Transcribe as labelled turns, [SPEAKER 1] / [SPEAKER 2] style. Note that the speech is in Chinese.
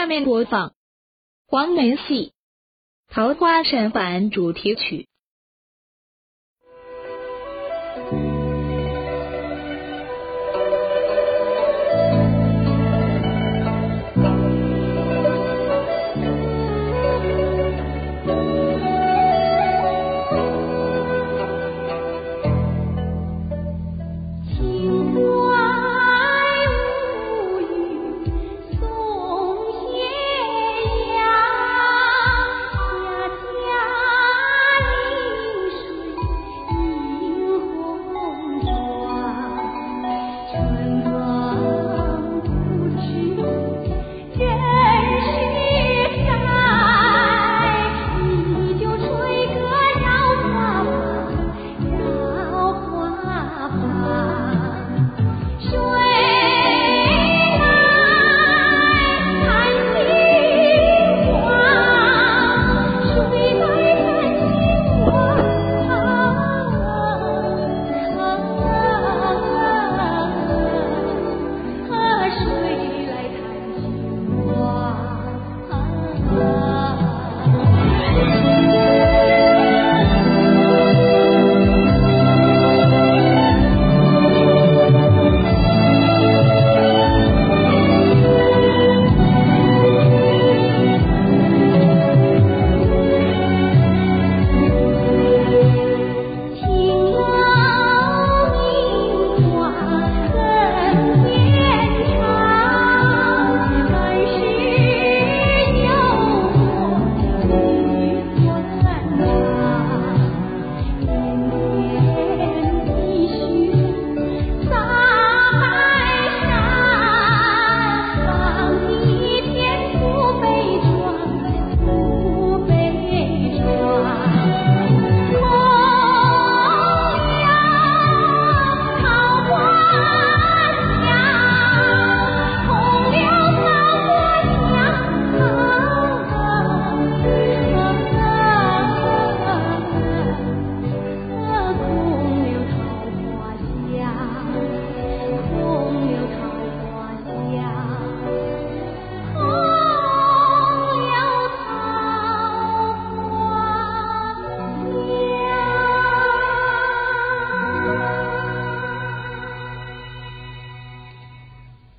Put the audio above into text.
[SPEAKER 1] 下面播放。黄梅戏。桃花扇版主题曲。